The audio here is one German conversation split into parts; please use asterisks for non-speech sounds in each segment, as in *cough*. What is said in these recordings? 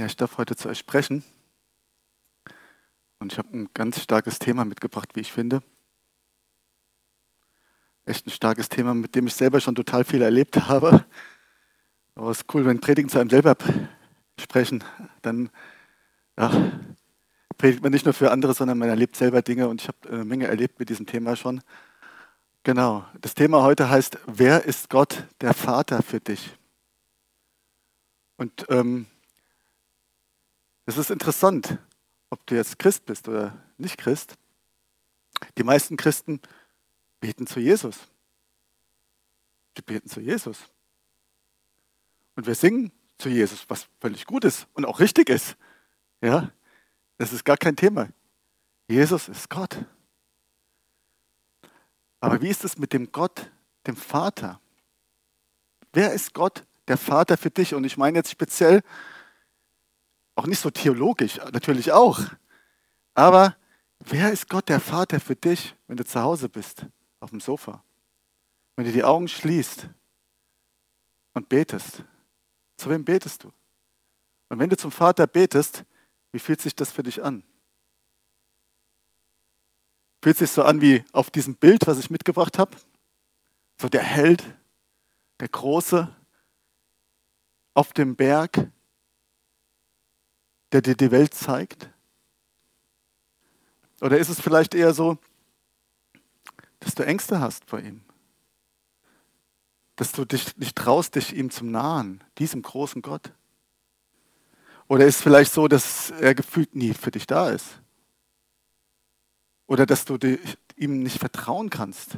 Ja, ich darf heute zu euch sprechen. Und ich habe ein ganz starkes Thema mitgebracht, wie ich finde. Echt ein starkes Thema, mit dem ich selber schon total viel erlebt *laughs* habe. Aber es ist cool, wenn Predigen zu einem selber sprechen, dann ja, predigt man nicht nur für andere, sondern man erlebt selber Dinge und ich habe eine Menge erlebt mit diesem Thema schon. Genau, das Thema heute heißt, wer ist Gott, der Vater für dich? Und ähm, es ist interessant, ob du jetzt Christ bist oder nicht Christ. Die meisten Christen beten zu Jesus. Die beten zu Jesus. Und wir singen zu Jesus, was völlig gut ist und auch richtig ist. Ja, das ist gar kein Thema. Jesus ist Gott. Aber wie ist es mit dem Gott, dem Vater? Wer ist Gott, der Vater für dich? Und ich meine jetzt speziell auch nicht so theologisch, natürlich auch. Aber wer ist Gott, der Vater für dich, wenn du zu Hause bist, auf dem Sofa? Wenn du die Augen schließt und betest. Zu wem betest du? Und wenn du zum Vater betest, wie fühlt sich das für dich an? Fühlt sich so an wie auf diesem Bild, was ich mitgebracht habe? So der Held, der Große auf dem Berg, der dir die Welt zeigt? Oder ist es vielleicht eher so, dass du Ängste hast vor ihm? Dass du dich nicht traust, dich ihm zu nahen, diesem großen Gott? Oder ist es vielleicht so, dass er gefühlt nie für dich da ist? Oder dass du ihm nicht vertrauen kannst?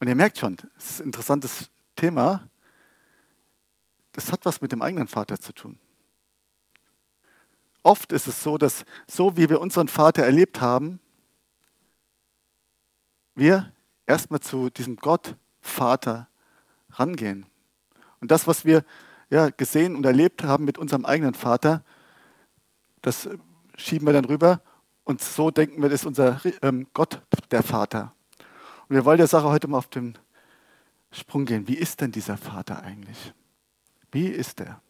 Und ihr merkt schon, es ist ein interessantes Thema. Das hat was mit dem eigenen Vater zu tun. Oft ist es so, dass so wie wir unseren Vater erlebt haben, wir erstmal zu diesem Gott, Vater, rangehen. Und das, was wir ja, gesehen und erlebt haben mit unserem eigenen Vater, das schieben wir dann rüber und so denken wir, das ist unser ähm, Gott, der Vater. Und wir wollen der Sache heute mal auf den Sprung gehen. Wie ist denn dieser Vater eigentlich? Wie ist er?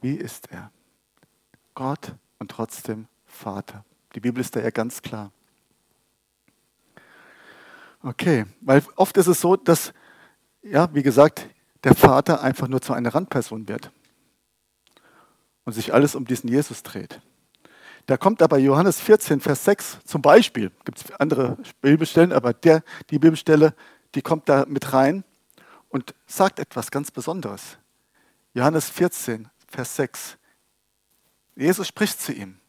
Wie ist er? Gott und trotzdem Vater. Die Bibel ist da ja ganz klar. Okay, weil oft ist es so, dass, ja, wie gesagt, der Vater einfach nur zu einer Randperson wird und sich alles um diesen Jesus dreht. Da kommt aber Johannes 14, Vers 6 zum Beispiel, gibt es andere Bibelstellen, aber der, die Bibelstelle, die kommt da mit rein und sagt etwas ganz Besonderes. Johannes 14, Vers 6. Jesus spricht zu ihm.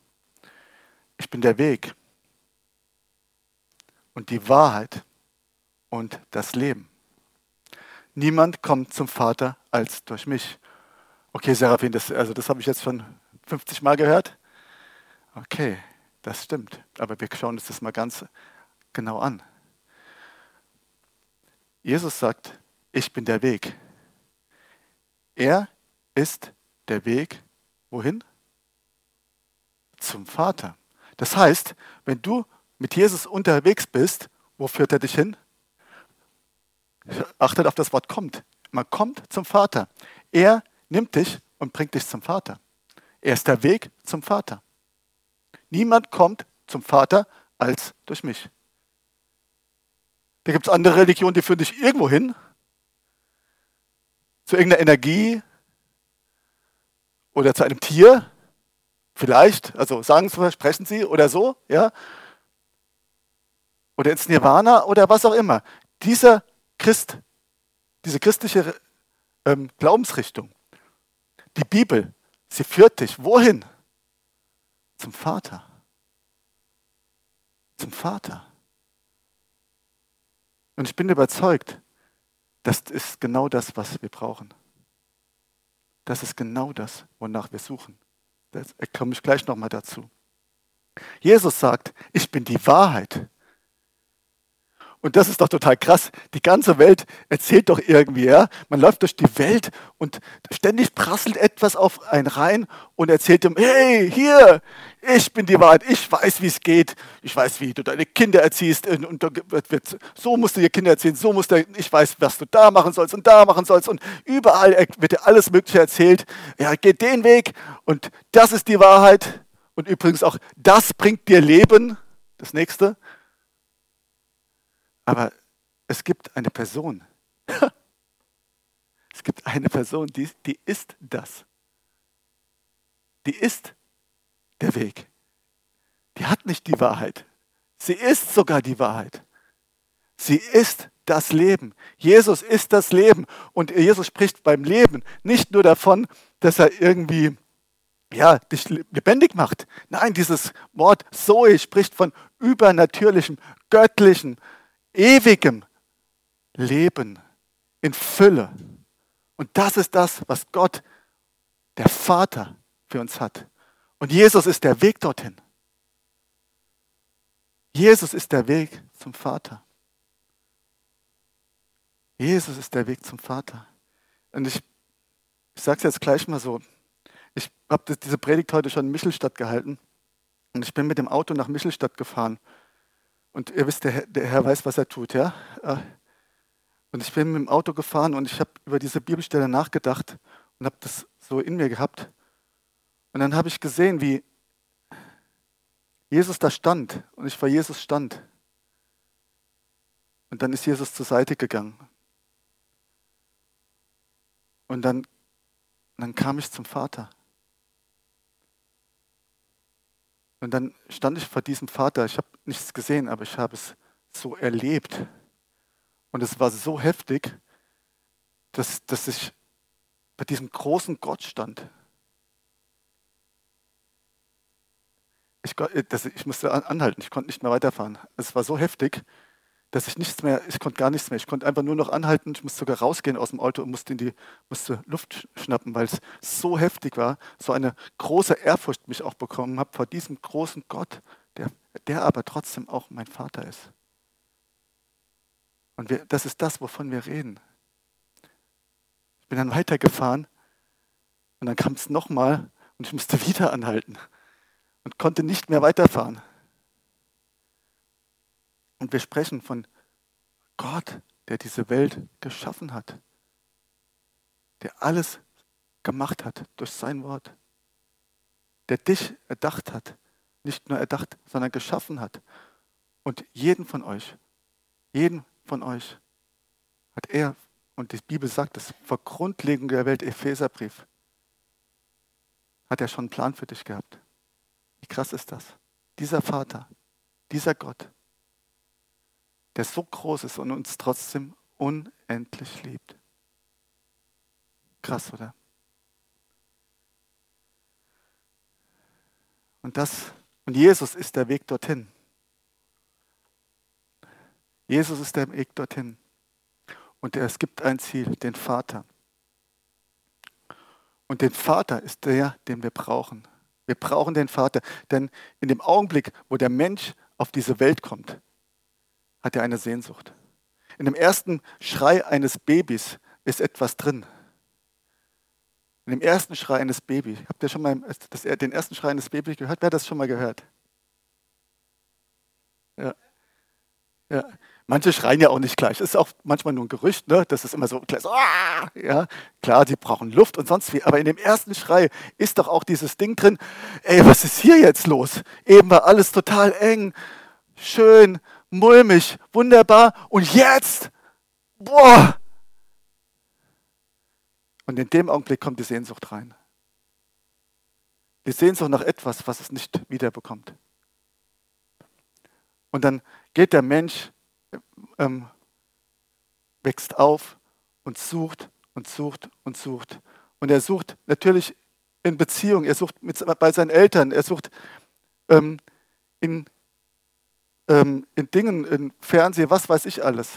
Ich bin der Weg und die Wahrheit und das Leben. Niemand kommt zum Vater als durch mich. Okay, Seraphin, das, also das habe ich jetzt schon 50 Mal gehört. Okay, das stimmt. Aber wir schauen uns das mal ganz genau an. Jesus sagt, ich bin der Weg. Er ist der Weg, wohin? Zum Vater. Das heißt, wenn du mit Jesus unterwegs bist, wo führt er dich hin? Achtet auf das Wort kommt. Man kommt zum Vater. Er nimmt dich und bringt dich zum Vater. Er ist der Weg zum Vater. Niemand kommt zum Vater als durch mich. Da gibt es andere Religionen, die führen dich irgendwo hin, zu irgendeiner Energie oder zu einem Tier Vielleicht, also sagen Sie, sprechen Sie oder so, ja? Oder ins Nirvana oder was auch immer. Dieser Christ, diese christliche ähm, Glaubensrichtung, die Bibel, sie führt dich wohin? Zum Vater. Zum Vater. Und ich bin überzeugt, das ist genau das, was wir brauchen. Das ist genau das, wonach wir suchen. Da komme ich gleich nochmal dazu. Jesus sagt, ich bin die Wahrheit. Und das ist doch total krass. Die ganze Welt erzählt doch irgendwie, ja. Man läuft durch die Welt und ständig prasselt etwas auf einen rein und erzählt ihm, hey, hier, Ich bin die Wahrheit. Ich weiß, wie es geht. Ich weiß, wie du deine Kinder erziehst. Und so musst du dir Kinder erziehen. So musst du, ich weiß, was du da machen sollst und da machen sollst. Und überall wird dir alles Mögliche erzählt. Ja, geh den Weg. Und das ist die Wahrheit. Und übrigens auch, das bringt dir Leben. Das nächste. Aber es gibt eine Person. *laughs* es gibt eine Person, die, die ist das. Die ist der Weg. Die hat nicht die Wahrheit. Sie ist sogar die Wahrheit. Sie ist das Leben. Jesus ist das Leben. Und Jesus spricht beim Leben nicht nur davon, dass er irgendwie ja, dich lebendig macht. Nein, dieses Wort Zoe spricht von übernatürlichem, göttlichem, ewigem Leben in Fülle. Und das ist das, was Gott, der Vater, für uns hat. Und Jesus ist der Weg dorthin. Jesus ist der Weg zum Vater. Jesus ist der Weg zum Vater. Und ich, ich sage es jetzt gleich mal so. Ich habe diese Predigt heute schon in Michelstadt gehalten. Und ich bin mit dem Auto nach Michelstadt gefahren. Und ihr wisst, der Herr, der Herr weiß, was er tut, ja? Äh, und ich bin mit dem Auto gefahren und ich habe über diese Bibelstelle nachgedacht und habe das so in mir gehabt. Und dann habe ich gesehen, wie Jesus da stand und ich vor Jesus stand. Und dann ist Jesus zur Seite gegangen. Und dann, dann kam ich zum Vater. Und dann stand ich vor diesem Vater. Ich habe nichts gesehen, aber ich habe es so erlebt. Und es war so heftig, dass, dass ich bei diesem großen Gott stand. Ich, äh, das, ich musste anhalten, ich konnte nicht mehr weiterfahren. Es war so heftig, dass ich nichts mehr, ich konnte gar nichts mehr. Ich konnte einfach nur noch anhalten. Ich musste sogar rausgehen aus dem Auto und musste in die musste Luft schnappen, weil es so heftig war, so eine große Ehrfurcht mich auch bekommen habe vor diesem großen Gott, der, der aber trotzdem auch mein Vater ist. Und wir, das ist das, wovon wir reden. Ich bin dann weitergefahren und dann kam es nochmal und ich musste *laughs* wieder anhalten und konnte nicht mehr weiterfahren. Und wir sprechen von Gott, der diese Welt geschaffen hat, der alles gemacht hat durch sein Wort, der dich erdacht hat, nicht nur erdacht, sondern geschaffen hat. Und jeden von euch, jeden von euch hat er, und die Bibel sagt es, vor Grundlegung der Welt, Epheserbrief, hat er schon einen Plan für dich gehabt. Wie krass ist das? Dieser Vater, dieser Gott, der so groß ist und uns trotzdem unendlich liebt. Krass, oder? Und das und Jesus ist der Weg dorthin. Jesus ist der Weg dorthin. Und es gibt ein Ziel, den Vater. Und den Vater ist der, den wir brauchen. Wir brauchen den Vater, denn in dem Augenblick, wo der Mensch auf diese Welt kommt, hat er eine Sehnsucht. In dem ersten Schrei eines Babys ist etwas drin. In dem ersten Schrei eines Babys, habt ihr schon mal das, den ersten Schrei eines Babys gehört? Wer hat das schon mal gehört? Ja. ja. Manche schreien ja auch nicht gleich. Das ist auch manchmal nur ein Gerücht, ne? Das ist immer so, so ah! ja, klar, die brauchen Luft und sonst wie. Aber in dem ersten Schrei ist doch auch dieses Ding drin, ey, was ist hier jetzt los? Eben war alles total eng, schön, mulmig, wunderbar. Und jetzt, boah! Und in dem Augenblick kommt die Sehnsucht rein. Die Sehnsucht nach etwas, was es nicht wiederbekommt. Und dann geht der Mensch ähm, wächst auf und sucht und sucht und sucht. Und er sucht natürlich in Beziehung, er sucht mit, bei seinen Eltern, er sucht ähm, in, ähm, in Dingen, im Fernsehen, was weiß ich alles.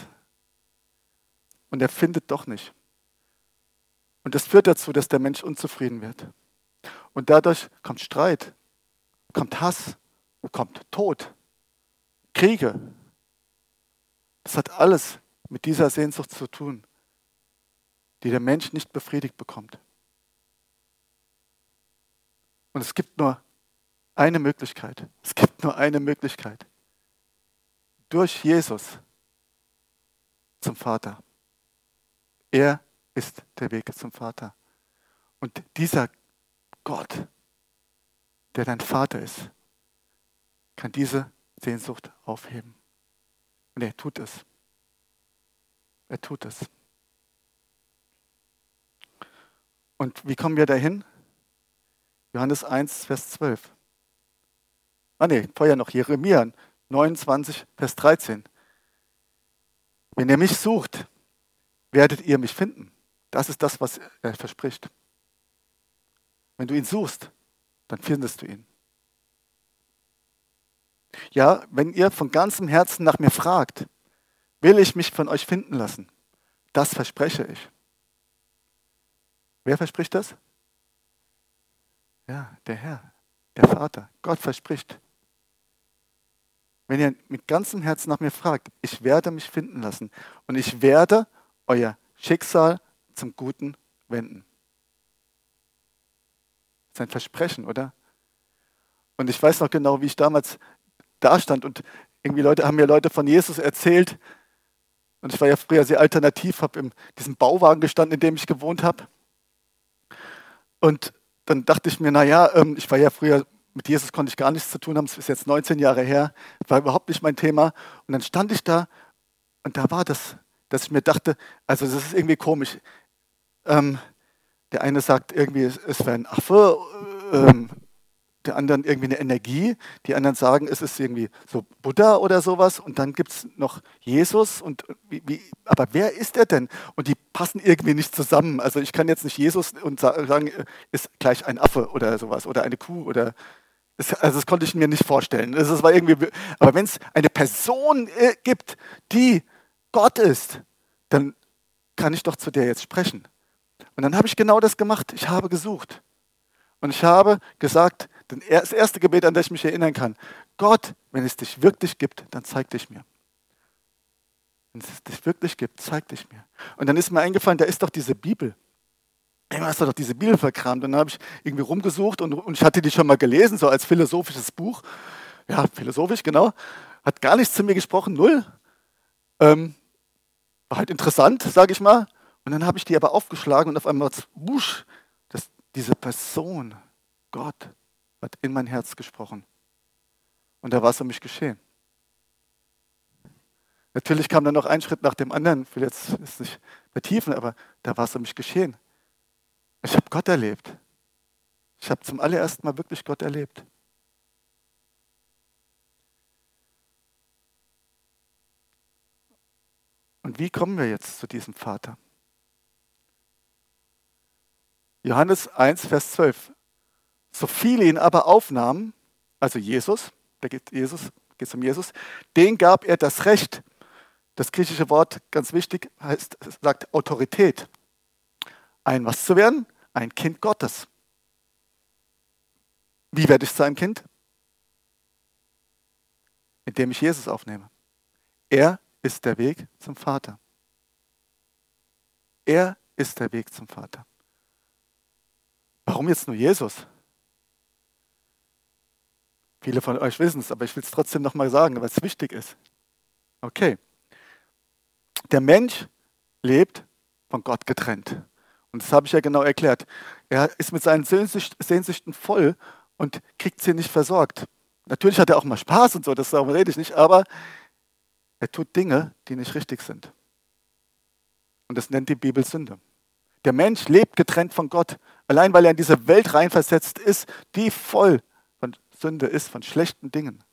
Und er findet doch nicht. Und das führt dazu, dass der Mensch unzufrieden wird. Und dadurch kommt Streit, kommt Hass, kommt Tod, Kriege, das hat alles mit dieser Sehnsucht zu tun, die der Mensch nicht befriedigt bekommt. Und es gibt nur Eine Möglichkeit. Es gibt nur eine Möglichkeit. Durch Jesus zum Vater. Er ist der Weg zum Vater. Und dieser Gott, der dein Vater ist, kann diese Sehnsucht aufheben. Und er tut es. Er tut es. Und wie kommen wir dahin? Johannes 1, Vers 12. Ah ne, vorher noch Jeremia 29, Vers 13. Wenn ihr mich sucht, werdet ihr mich finden. Das ist das, was er verspricht. Wenn du ihn suchst, dann findest du ihn. Ja, wenn ihr von ganzem Herzen nach mir fragt, will ich mich von euch finden lassen. Das verspreche ich. Wer verspricht das? Ja, der Herr, der Vater. Gott verspricht. Wenn ihr mit ganzem Herzen nach mir fragt, ich werde mich finden lassen und ich werde euer Schicksal zum Guten wenden. Das ist ein Versprechen, oder? Und ich weiß noch genau, wie ich damals da stand und irgendwie Leute haben mir Leute von Jesus erzählt. Und ich war ja früher sehr alternativ, habe in diesem Bauwagen gestanden, in dem ich gewohnt habe. Und dann dachte ich mir, naja, ähm, ich war ja früher, mit Jesus konnte ich gar nichts zu tun haben, es ist jetzt 19 Jahre her, war überhaupt nicht mein Thema. Und dann stand ich da und da war das, dass ich mir dachte, also das ist irgendwie komisch. Ähm, der eine sagt irgendwie, es wäre ein Affe, ähm, der anderen irgendwie eine Energie, die anderen sagen, es ist irgendwie so Buddha oder sowas und dann gibt es noch Jesus und wie, wie, aber wer ist er denn? Und die passen irgendwie nicht zusammen. Also ich kann jetzt nicht Jesus und sagen, ist gleich ein Affe oder sowas oder eine Kuh oder also das konnte ich mir nicht vorstellen. Das war irgendwie, aber wenn es eine Person äh, gibt, die Gott ist, dann kann ich doch zu der jetzt sprechen. Und dann habe ich genau das gemacht. Ich habe gesucht. Und ich habe gesagt, das erste Gebet, an das ich mich erinnern kann, Gott, wenn es dich wirklich gibt, dann zeig dich mir. Wenn es dich wirklich gibt, zeig dich mir. Und dann ist mir eingefallen, da ist doch diese Bibel. Immer hast du doch diese Bibel verkramt. Und dann habe ich irgendwie rumgesucht und, und ich hatte die schon mal gelesen, so als philosophisches Buch. Ja, philosophisch, genau. Hat gar nichts zu mir gesprochen, null. Ähm, war halt interessant, sage ich mal. Und dann habe ich die aber aufgeschlagen und auf einmal, wusch, das, diese Person, Gott, hat in mein Herz gesprochen. Und da war es um mich geschehen. Natürlich kam dann noch ein Schritt nach dem anderen, ich will jetzt es nicht vertiefen, aber da war es um mich geschehen. Ich habe Gott erlebt. Ich habe zum allerersten Mal wirklich Gott erlebt. Und wie kommen wir jetzt zu diesem Vater? Johannes 1, Vers 12. So viele ihn aber aufnahmen, also Jesus, da geht Jesus, geht um Jesus, den gab er das Recht. Das griechische Wort, ganz wichtig, heißt, sagt Autorität. Ein was zu werden? Ein Kind Gottes. Wie werde ich zu einem Kind? Indem ich Jesus aufnehme. Er ist der Weg zum Vater. Er ist der Weg zum Vater. Warum jetzt nur Jesus? Viele von euch wissen es, aber ich will es trotzdem nochmal sagen, weil es wichtig ist. Okay. Der Mensch lebt von Gott getrennt. Und das habe ich ja genau erklärt. Er ist mit seinen Sehnsüchten voll und kriegt sie nicht versorgt. Natürlich hat er auch mal Spaß und so, das darum rede ich nicht, aber er tut Dinge, die nicht richtig sind. Und das nennt die Bibel Sünde. Der Mensch lebt getrennt von Gott, allein weil er in diese Welt reinversetzt ist, die voll Sünde ist, von schlechten Dingen.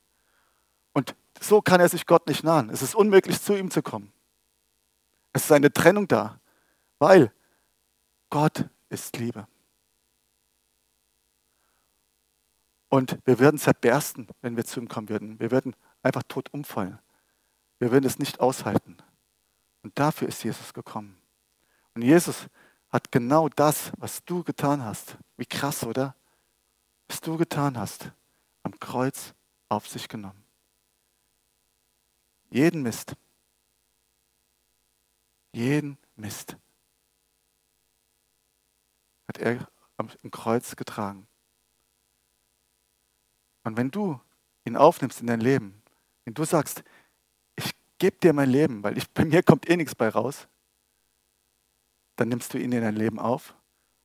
Und so kann er sich Gott nicht nahen. Es ist unmöglich, zu ihm zu kommen. Es ist eine Trennung da, weil Gott ist Liebe. Und wir würden zerbersten, wenn wir zu ihm kommen würden. Wir würden einfach tot umfallen. Wir würden es nicht aushalten. Und dafür ist Jesus gekommen. Und Jesus hat genau das, was du getan hast. Wie krass, oder? Was du getan hast, am Kreuz auf sich genommen. Jeden Mist. Jeden Mist hat er am Kreuz getragen. Und wenn du ihn aufnimmst in dein Leben, wenn du sagst, ich gebe dir mein Leben, weil ich, bei mir kommt eh nichts bei raus, dann nimmst du ihn in dein Leben auf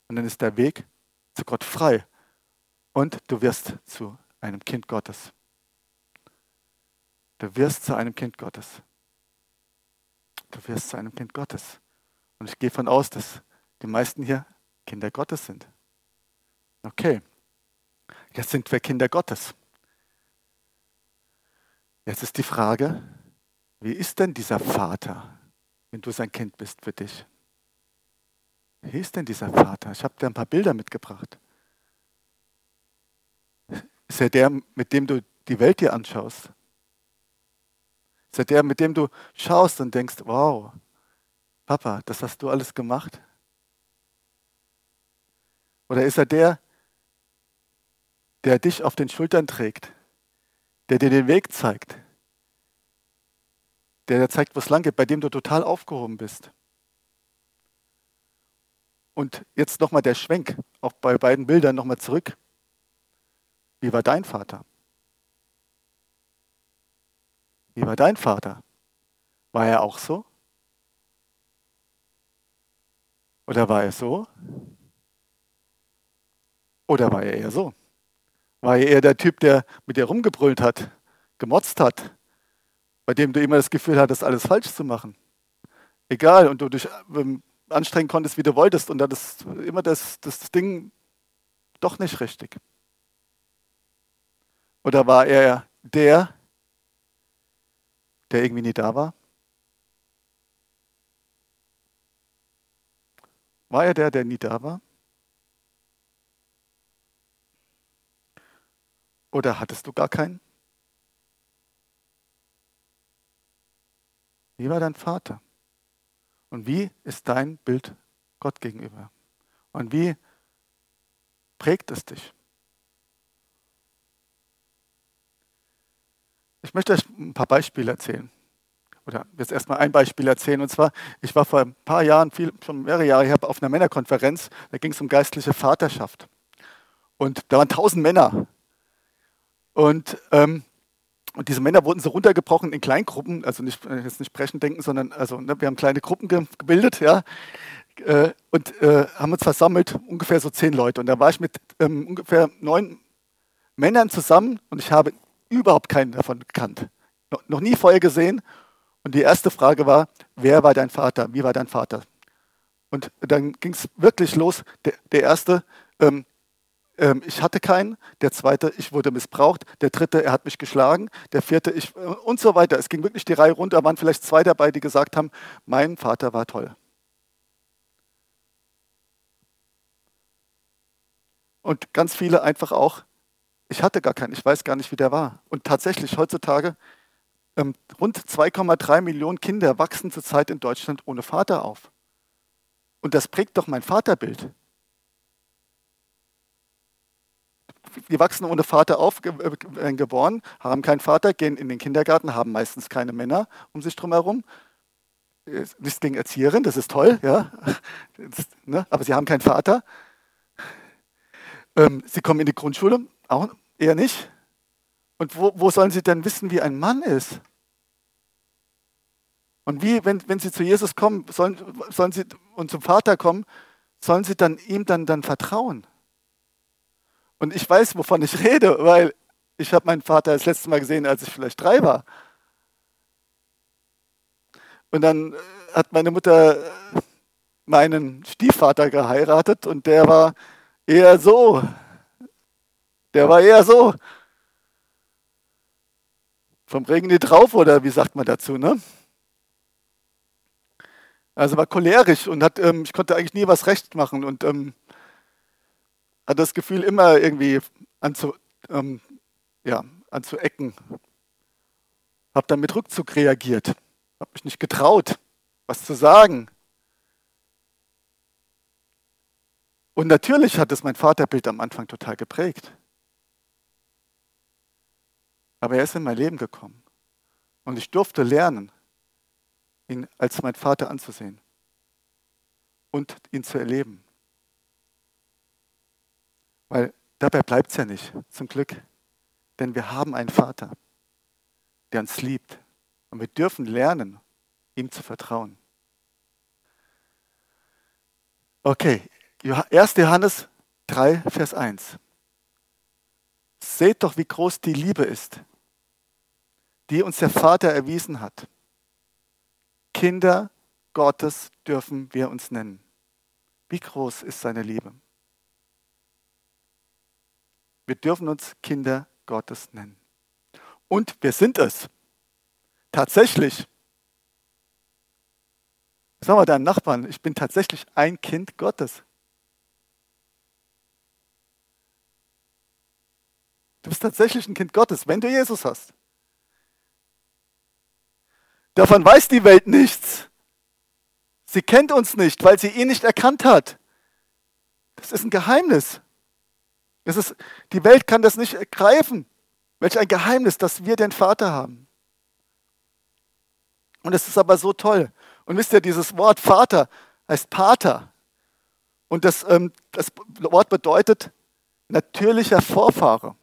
und dann ist der Weg zu Gott frei und du wirst zu einem Kind Gottes. Du wirst zu einem Kind Gottes. Du wirst zu einem Kind Gottes. Und ich gehe von aus, dass die meisten hier Kinder Gottes sind. Okay, jetzt sind wir Kinder Gottes. Jetzt ist die Frage, wie ist denn dieser Vater, wenn du sein Kind bist für dich? Wie ist denn dieser Vater? Ich habe dir ein paar Bilder mitgebracht. Ist er der, mit dem du die Welt dir anschaust? Ist er der, mit dem du schaust und denkst, wow, Papa, das hast du alles gemacht? Oder ist er der, der dich auf den Schultern trägt, der dir den Weg zeigt, der dir zeigt, wo es lang geht, bei dem du total aufgehoben bist? Und jetzt nochmal der Schwenk, auch bei beiden Bildern nochmal zurück. Wie war dein Vater? Wie war dein Vater? War er auch so? Oder war er so? Oder war er eher so? War er eher der Typ, der mit dir rumgebrüllt hat, gemotzt hat, bei dem du immer das Gefühl hattest, alles falsch zu machen? Egal, und du dich ähm, anstrengen konntest, wie du wolltest, und dann ist immer das, das Ding doch nicht richtig. Oder war er der, der irgendwie nie da war? War er der, der nie da war? Oder hattest du gar keinen? Wie war dein Vater? Und wie ist dein Bild Gott gegenüber? Und wie prägt es dich? Ich möchte euch ein paar Beispiele erzählen. Oder jetzt erstmal ein Beispiel erzählen. Und zwar, ich war vor ein paar Jahren, viel, schon mehrere Jahre her, auf einer Männerkonferenz. Da ging es um geistliche Vaterschaft. Und da waren tausend Männer. Und, ähm, und diese Männer wurden so runtergebrochen in Kleingruppen, also nicht, äh, jetzt nicht brechen denken, sondern also, ne, wir haben kleine Gruppen ge gebildet, ja, äh, und äh, haben uns versammelt, ungefähr so zehn Leute. Und da war ich mit ähm, ungefähr neun Männern zusammen und ich habe überhaupt keinen davon gekannt. No, noch nie vorher gesehen. Und die erste Frage war, wer war dein Vater? Wie war dein Vater? Und dann ging es wirklich los. Der, der erste, ähm, ähm, ich hatte keinen. Der zweite, ich wurde missbraucht. Der dritte, er hat mich geschlagen. Der vierte, ich äh, und so weiter. Es ging wirklich die Reihe runter. Waren vielleicht zwei dabei, die gesagt haben, mein Vater war toll. Und ganz viele einfach auch, ich hatte gar keinen, ich weiß gar nicht, wie der war. Und tatsächlich heutzutage, ähm, rund 2,3 Millionen Kinder wachsen zurzeit in Deutschland ohne Vater auf. Und das prägt doch mein Vaterbild. die wachsen ohne Vater aufgeboren, äh, geboren, haben keinen Vater, gehen in den Kindergarten, haben meistens keine Männer um sich drum herum. Nichts gegen Erzieherin, das ist toll, ja. *laughs* Das, ne? aber sie haben keinen Vater. Ähm, sie kommen in die Grundschule, auch eher nicht. Und wo, wo sollen sie denn wissen, wie ein Mann ist? Und wie, wenn, wenn sie zu Jesus kommen, sollen, sollen sie und zum Vater kommen, sollen sie dann ihm dann, dann vertrauen? Und ich weiß, wovon ich rede, weil ich habe meinen Vater das letzte Mal gesehen, als ich vielleicht drei war. Und dann äh, hat meine Mutter äh, meinen Stiefvater geheiratet und der war eher so. Der war eher so. Vom Regen nie drauf oder wie sagt man dazu, ne? Also war cholerisch und hat, ähm, ich konnte eigentlich nie was recht machen und ähm, hat das Gefühl, immer irgendwie anzu, ähm, ja, anzuecken. Habe dann mit Rückzug reagiert. Habe mich nicht getraut, was zu sagen. Und natürlich hat es mein Vaterbild am Anfang total geprägt. Aber er ist in mein Leben gekommen. Und ich durfte lernen, ihn als mein Vater anzusehen und ihn zu erleben. Weil dabei bleibt es ja nicht, zum Glück. denn wir haben einen Vater, der uns liebt. Und wir dürfen lernen, ihm zu vertrauen. Okay, 1. Johannes 3, Vers 1. Seht doch, wie groß die Liebe ist, die uns der Vater erwiesen hat. Kinder Gottes dürfen wir uns nennen. Wie groß ist seine Liebe? Wir dürfen uns Kinder Gottes nennen. Und wir sind es. Tatsächlich. Sag mal deinem Nachbarn, ich bin tatsächlich ein Kind Gottes. Du bist tatsächlich ein Kind Gottes, wenn du Jesus hast. Davon weiß die Welt nichts. Sie kennt uns nicht, weil sie ihn nicht erkannt hat. Das ist ein Geheimnis. Das ist, die Welt kann das nicht ergreifen. Welch ein Geheimnis, dass wir den Vater haben. Und es ist aber so toll. Und wisst ihr, dieses Wort Vater heißt Pater. Und das, ähm, das Wort bedeutet natürlicher Vorfahre.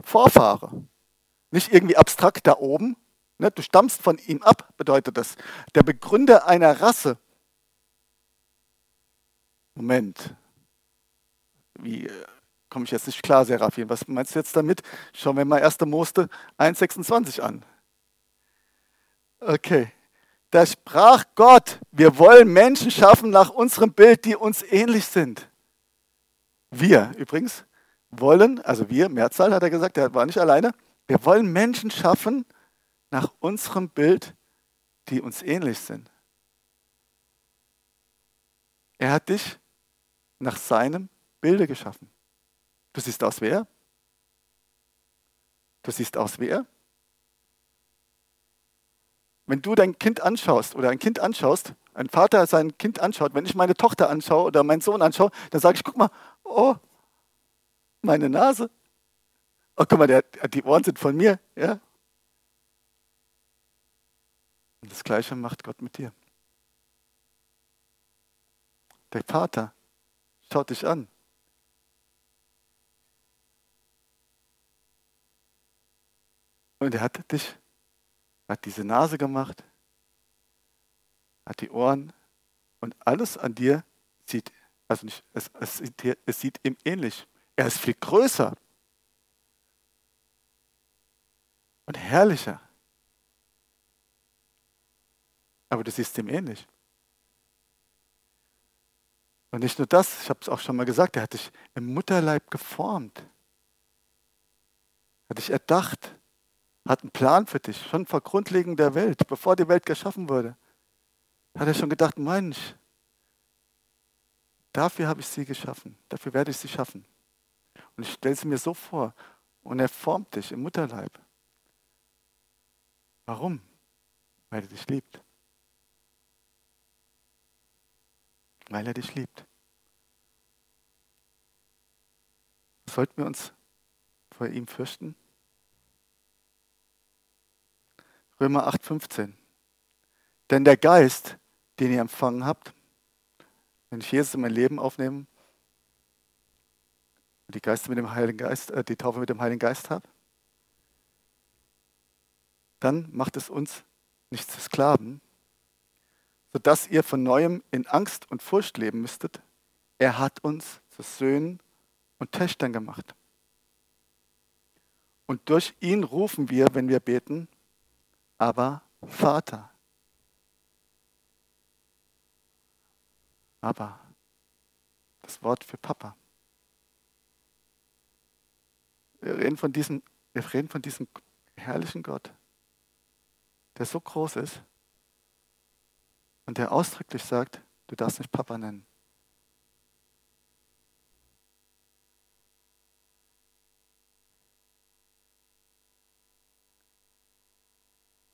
Vorfahre. Nicht irgendwie abstrakt da oben. Ne? Du stammst von ihm ab, bedeutet das. Der Begründer einer Rasse. Moment. Wie äh, komme ich jetzt nicht klar, Seraphim? Was meinst du jetzt damit? Schauen wir mal 1. Mose 1,26 an. Okay. Da sprach Gott, wir wollen Menschen schaffen nach unserem Bild, die uns ähnlich sind. Wir übrigens wollen, also wir, Mehrzahl hat er gesagt, er war nicht alleine, wir wollen Menschen schaffen nach unserem Bild, die uns ähnlich sind. Er hat dich nach seinem Bilde geschaffen. Du siehst aus wie er. Du siehst aus wie er. Wenn du dein Kind anschaust oder ein Kind anschaust, ein Vater sein Kind anschaut, wenn ich meine Tochter anschaue oder meinen Sohn anschaue, dann sage ich, guck mal, oh, meine Nase. Oh, guck mal, der, die Ohren sind von mir. Ja? Und das Gleiche macht Gott mit dir. Der Vater schaut dich an. Und er hat dich hat diese Nase gemacht, hat die Ohren und alles an dir sieht, also nicht, es, es, es sieht ihm ähnlich. Er ist viel größer und herrlicher. Aber du siehst ihm ähnlich. Und nicht nur das, ich habe es auch schon mal gesagt, er hat dich im Mutterleib geformt. Er hat dich erdacht hat einen Plan für dich, schon vor Grundlegung der Welt, bevor die Welt geschaffen wurde. Hat er schon gedacht, Mensch, dafür habe ich sie geschaffen, dafür werde ich sie schaffen. Und ich stelle sie mir so vor, und er formt dich im Mutterleib. Warum? Weil er dich liebt. Weil er dich liebt. Sollten wir uns vor ihm fürchten? Römer 8,15. Denn der Geist, den ihr empfangen habt, wenn ich Jesus in mein Leben aufnehme, die Geister mit dem Heiligen Geist, äh, die Taufe mit dem Heiligen Geist habe, dann macht es uns nicht zu Sklaven, sodass ihr von neuem in Angst und Furcht leben müsstet. Er hat uns zu Söhnen und Töchtern gemacht. Und durch ihn rufen wir, wenn wir beten, aber Vater. Aber das Wort für Papa. Wir reden von diesem, wir reden von diesem herrlichen Gott, der so groß ist und der ausdrücklich sagt, du darfst mich Papa nennen.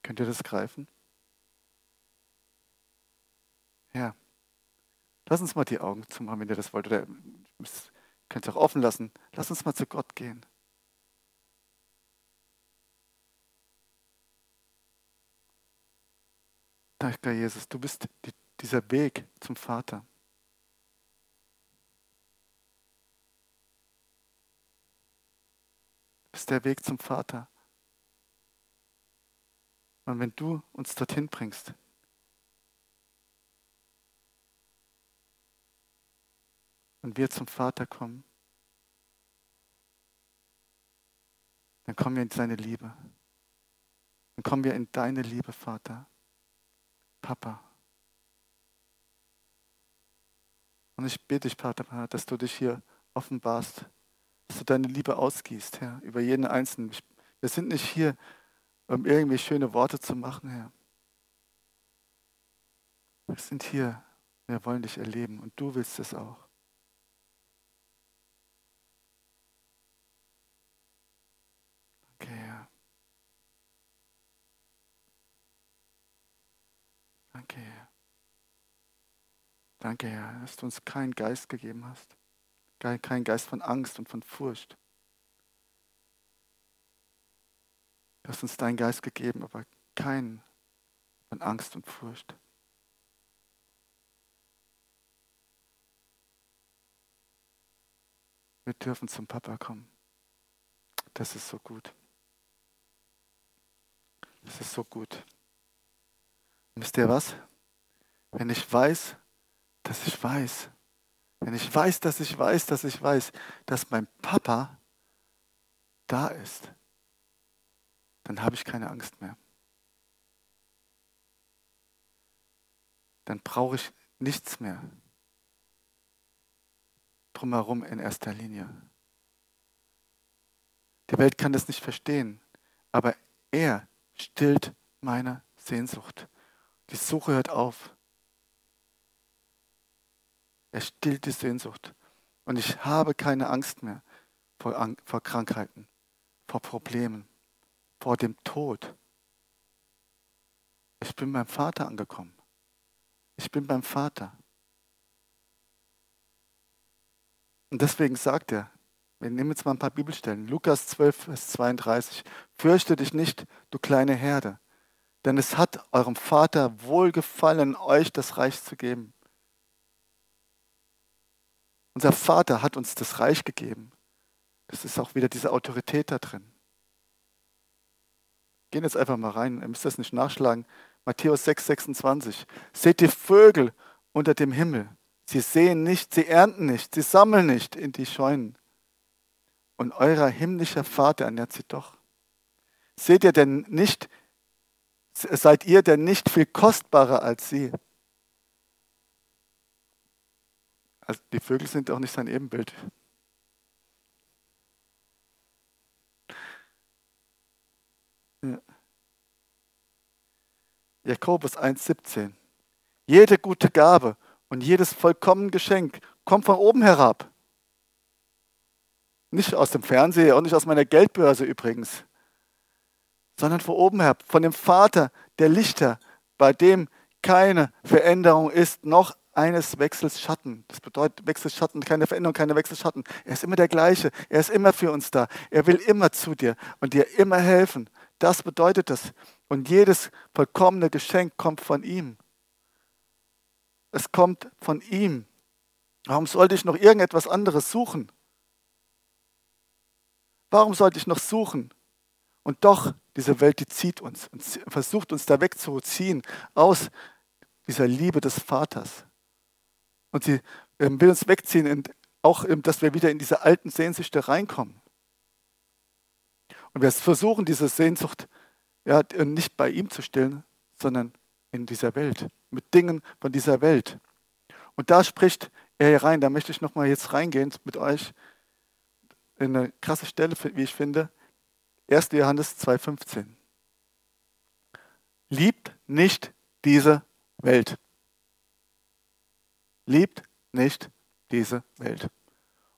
Könnt ihr das greifen? Ja. Lass uns mal die Augen zumachen, wenn ihr das wollt. Oder könnt ihr auch offen lassen. Lass uns mal zu Gott gehen. Danke, Jesus, du bist die, dieser Weg zum Vater. ist der Weg zum Vater. Und wenn du uns dorthin bringst, und wir zum Vater kommen, dann kommen wir in seine Liebe. Dann kommen wir in deine Liebe, Vater, Papa. Und ich bitte dich, Vater, dass du dich hier offenbarst, dass du deine Liebe ausgießt, Herr, über jeden Einzelnen. Wir sind nicht hier, um irgendwie schöne Worte zu machen, Herr. Wir sind hier, wir wollen dich erleben und du willst es auch. Danke, Herr. Danke, Herr. Danke, Herr, dass du uns keinen Geist gegeben hast. Keinen Geist von Angst und von Furcht. Du hast uns deinen Geist gegeben, aber keinen von Angst und Furcht. Wir dürfen zum Papa kommen. Das ist so gut. Das ist so gut. Wisst ihr was? Wenn ich weiß, dass ich weiß, wenn ich weiß, dass ich weiß, dass ich weiß, dass mein Papa da ist, dann habe ich keine Angst mehr. Dann brauche ich nichts mehr drumherum in erster Linie. Die Welt kann das nicht verstehen, aber er stillt meine Sehnsucht. Die Suche hört auf. Er stillt die Sehnsucht. Und ich habe keine Angst mehr vor, vor Krankheiten, vor Problemen, vor dem Tod. Ich bin beim Vater angekommen. Ich bin beim Vater. Und deswegen sagt er, wir nehmen jetzt mal ein paar Bibelstellen. Lukas 12, Vers 32. Fürchte dich nicht, du kleine Herde, denn es hat eurem Vater wohlgefallen, euch das Reich zu geben. Unser Vater hat uns das Reich gegeben. Das ist auch wieder diese Autorität da drin. Gehen jetzt einfach mal rein, ihr müsst das nicht nachschlagen. Matthäus 6, 26. Seht die Vögel unter dem Himmel. Sie sehen nicht, sie ernten nicht, sie sammeln nicht in die Scheunen. Und euer himmlischer Vater ernährt sie doch. Seht ihr denn nicht, seid ihr denn nicht viel kostbarer als sie? Also die Vögel sind auch nicht sein Ebenbild. Jakobus 1,17. Jede gute Gabe und jedes vollkommene Geschenk kommt von oben herab. Nicht aus dem Fernseher und nicht aus meiner Geldbörse übrigens, sondern von oben herab, von dem Vater der Lichter, bei dem keine Veränderung ist, noch eines Wechsels Schatten. Das bedeutet Wechselschatten, keine Veränderung, keine Wechselschatten. Er ist immer der gleiche. Er ist immer für uns da. Er will immer zu dir und dir immer helfen. Das bedeutet das. Und jedes vollkommene Geschenk kommt von ihm. Es kommt von ihm. Warum sollte ich noch irgendetwas anderes suchen? Warum sollte ich noch suchen? Und doch, diese Welt, die zieht uns und versucht uns da wegzuziehen aus dieser Liebe des Vaters. Und sie ähm, will uns wegziehen, auch, dass wir wieder in diese alten Sehnsüchte reinkommen. Und wir versuchen, diese Sehnsucht ja, nicht bei ihm zu stillen, sondern in dieser Welt, mit Dingen von dieser Welt. Und da spricht er hier rein, da möchte ich nochmal jetzt reingehen mit euch, in eine krasse Stelle, wie ich finde, 1. Johannes 2,15. Liebt nicht diese Welt. Liebt nicht diese Welt.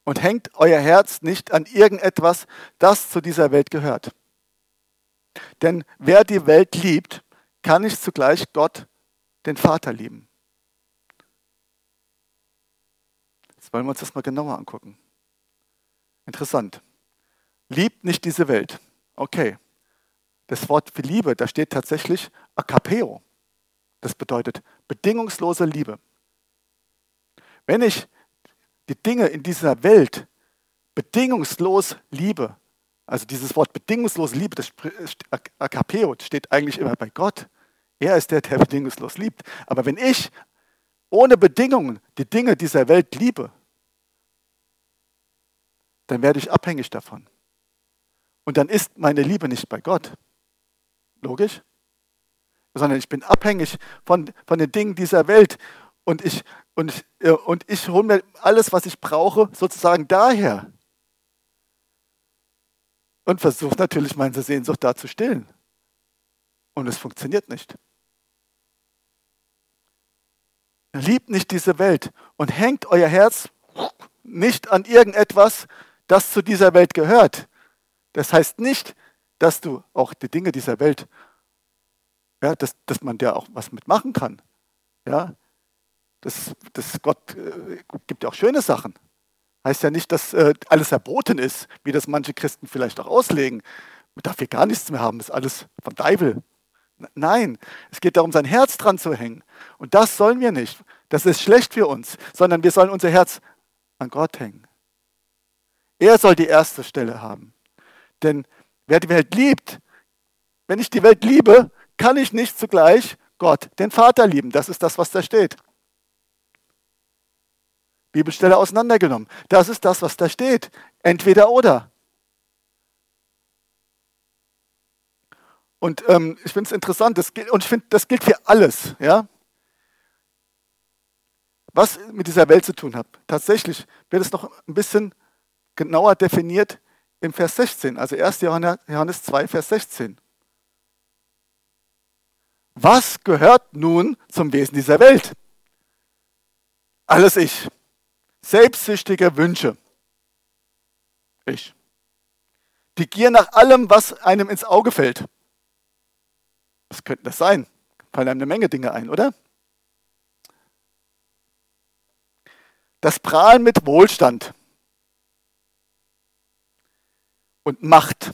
Und hängt euer Herz nicht an irgendetwas, das zu dieser Welt gehört. Denn wer die Welt liebt, kann nicht zugleich Gott, den Vater, lieben. Jetzt wollen wir uns das mal genauer angucken. Interessant. Liebt nicht diese Welt. Okay. Das Wort für Liebe, da steht tatsächlich Akapeo. Das bedeutet bedingungslose Liebe. Wenn ich die Dinge in dieser Welt bedingungslos liebe, Also dieses Wort bedingungslose Liebe, das Agapeo, steht eigentlich immer bei Gott. Er ist der, der bedingungslos liebt. Aber wenn ich ohne Bedingungen die Dinge dieser Welt liebe, dann werde ich abhängig davon. Und dann ist meine Liebe nicht bei Gott. Logisch? Sondern ich bin abhängig von, von den Dingen dieser Welt. Und ich, und, äh, und ich hole mir alles, was ich brauche, sozusagen daher. Und versuche natürlich meine Sehnsucht da zu stillen. Und es funktioniert nicht. Liebt nicht diese Welt und hängt euer Herz nicht an irgendetwas, das zu dieser Welt gehört. Das heißt nicht, dass du auch die Dinge dieser Welt, ja, dass, dass man da auch was mitmachen kann. Ja, das, das Gott äh, gibt ja auch schöne Sachen. Heißt ja nicht, dass äh, alles verboten ist, wie das manche Christen vielleicht auch auslegen. Man darf hier gar nichts mehr haben, das ist alles vom Teufel. Nein, es geht darum, sein Herz dran zu hängen. Und das sollen wir nicht. Das ist schlecht für uns, sondern wir sollen unser Herz an Gott hängen. Er soll die erste Stelle haben. Denn wer die Welt liebt, wenn ich die Welt liebe, kann ich nicht zugleich Gott, den Vater, lieben. Das ist das, was da steht. Bibelstelle auseinandergenommen. Das ist das, was da steht. Entweder oder. Und ähm, ich finde es interessant, das gilt, und ich finde, das gilt für alles. Ja? Was mit dieser Welt zu tun hat. Tatsächlich wird es noch ein bisschen genauer definiert im Vers 16, also 1. Johannes 2, Vers 16. Was gehört nun zum Wesen dieser Welt? Alles ich. Selbstsüchtige Wünsche. Ich. Die Gier nach allem, was einem ins Auge fällt. Was könnte das sein? Fallen einem eine Menge Dinge ein, oder? Das Prahlen mit Wohlstand und Macht.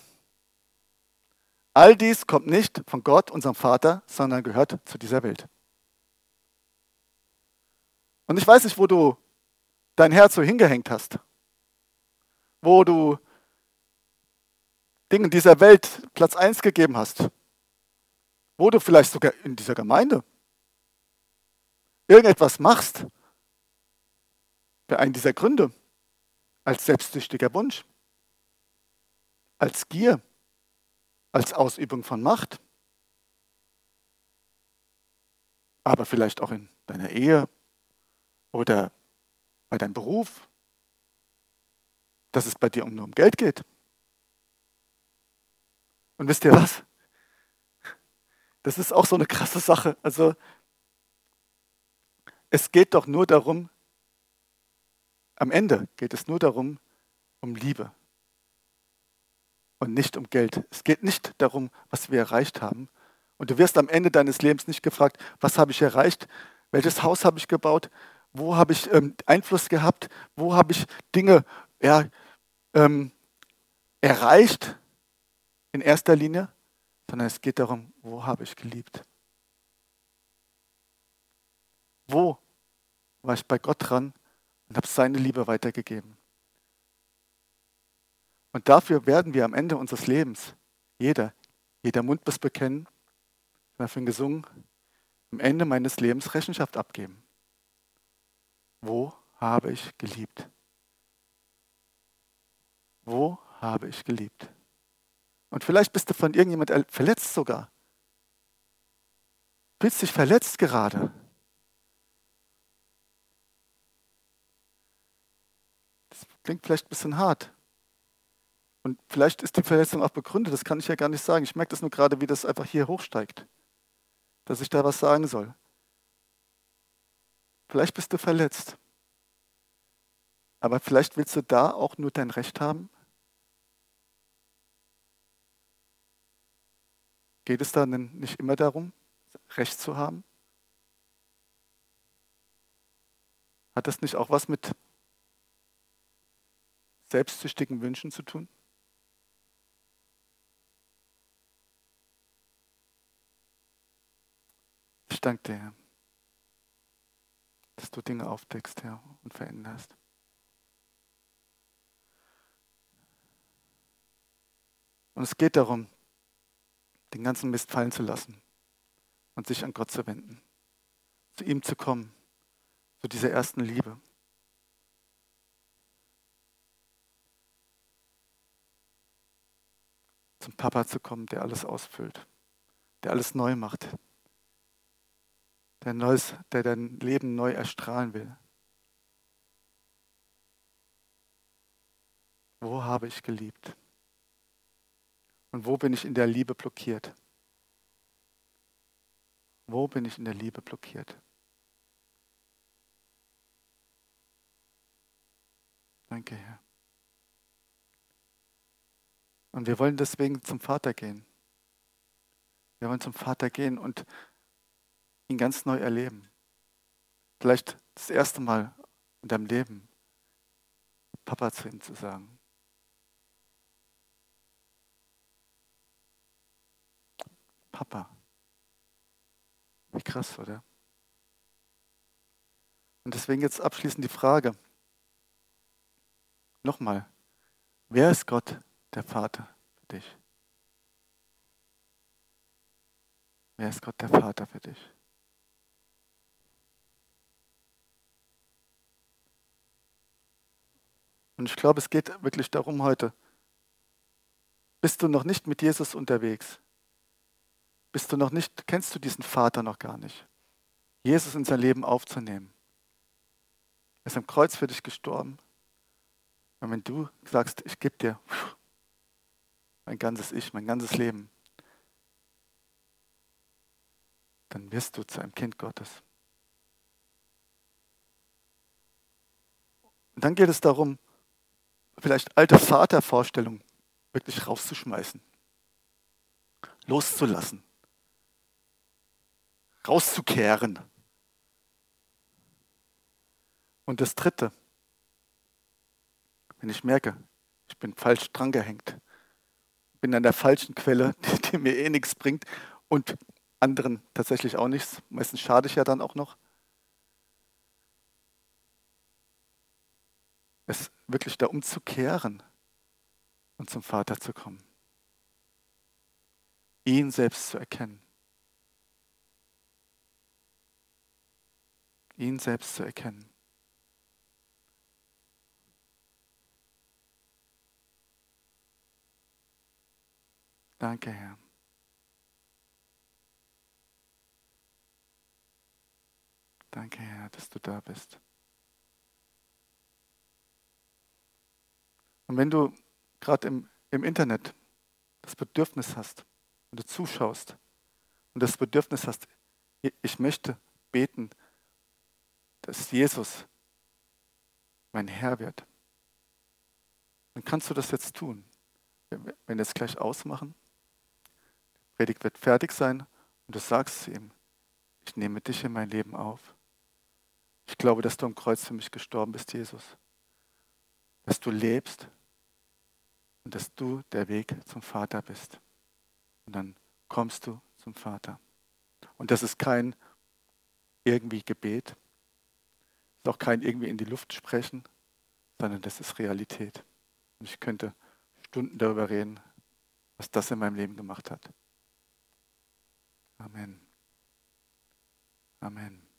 All dies kommt nicht von Gott, unserem Vater, sondern gehört zu dieser Welt. Und ich weiß nicht, wo du dein Herz so hingehängt hast, wo du Dingen dieser Welt Platz 1 gegeben hast, wo du vielleicht sogar in dieser Gemeinde irgendetwas machst, für einen dieser Gründe, als selbstsüchtiger Wunsch, als Gier, als Ausübung von Macht, aber vielleicht auch in deiner Ehe oder bei deinem Beruf, dass es bei dir nur um Geld geht. Und wisst ihr was? Das ist auch so eine krasse Sache. Also es geht doch nur darum, am Ende geht es nur darum, um Liebe und nicht um Geld. Es geht nicht darum, was wir erreicht haben. Und du wirst am Ende deines Lebens nicht gefragt, was habe ich erreicht, welches Haus habe ich gebaut, wo habe ich ähm, Einfluss gehabt, wo habe ich Dinge ja, ähm, erreicht in erster Linie, sondern es geht darum, wo habe ich geliebt? Wo war ich bei Gott dran und habe seine Liebe weitergegeben? Und dafür werden wir am Ende unseres Lebens, jeder, jeder Mund muss bekennen, dafür gesungen, am Ende meines Lebens Rechenschaft abgeben. Wo habe ich geliebt? Wo habe ich geliebt? Und vielleicht bist du von irgendjemand verletzt sogar. Fühlst dich verletzt gerade. Das klingt vielleicht ein bisschen hart. Und vielleicht ist die Verletzung auch begründet, das kann ich ja gar nicht sagen. Ich merke das nur gerade, wie das einfach hier hochsteigt, dass ich da was sagen soll. Vielleicht bist du verletzt. Aber vielleicht willst du da auch nur dein Recht haben Geht es dann nicht immer darum, Recht zu haben? Hat das nicht auch was mit selbstsüchtigen Wünschen zu tun? Ich danke dir, dass du Dinge aufdeckst, Herr, und veränderst. Und es geht darum, den ganzen Mist fallen zu lassen und sich an Gott zu wenden, zu ihm zu kommen, zu dieser ersten Liebe. Zum Papa zu kommen, der alles ausfüllt, der alles neu macht, der, neues, der dein Leben neu erstrahlen will. Wo habe ich geliebt? Und wo bin ich in der Liebe blockiert? Wo bin ich in der Liebe blockiert? Danke, Herr. Und wir wollen deswegen zum Vater gehen. Wir wollen zum Vater gehen und ihn ganz neu erleben. Vielleicht das erste Mal in deinem Leben Papa zu ihm zu sagen. Papa. Wie krass, oder? Und deswegen jetzt abschließend die Frage. Nochmal, wer ist Gott, der Vater für dich? Wer ist Gott, der Vater für dich? Und ich glaube, es geht wirklich darum heute, bist du noch nicht mit Jesus unterwegs? Bist du noch nicht, kennst du diesen Vater noch gar nicht? Jesus in sein Leben aufzunehmen. Er ist am Kreuz für dich gestorben. Und wenn du sagst, ich gebe dir mein ganzes Ich, mein ganzes Leben, dann wirst du zu einem Kind Gottes. Und dann geht es darum, vielleicht alte Vatervorstellungen wirklich rauszuschmeißen, loszulassen rauszukehren. Und das Dritte, wenn ich merke, ich bin falsch drangehängt, bin an der falschen Quelle, *laughs* die, die mir eh nichts bringt und anderen tatsächlich auch nichts, meistens schade ich ja dann auch noch, es wirklich da umzukehren und zum Vater zu kommen. Ihn selbst zu erkennen. ihn selbst zu erkennen. Danke, Herr. Danke, Herr, dass du da bist. Und wenn du gerade im, im Internet das Bedürfnis hast und du zuschaust und das Bedürfnis hast, ich möchte beten, dass Jesus mein Herr wird, dann kannst du das jetzt tun. Wenn wir jetzt gleich ausmachen, die Predigt wird fertig sein und du sagst zu ihm, ich nehme dich in mein Leben auf. Ich glaube, dass du am Kreuz für mich gestorben bist, Jesus. Dass du lebst und dass du der Weg zum Vater bist. Und dann kommst du zum Vater. Und das ist kein irgendwie Gebet, ist auch kein irgendwie in die Luft sprechen, sondern das ist Realität. Und ich könnte Stunden darüber reden, was das in meinem Leben gemacht hat. Amen. Amen.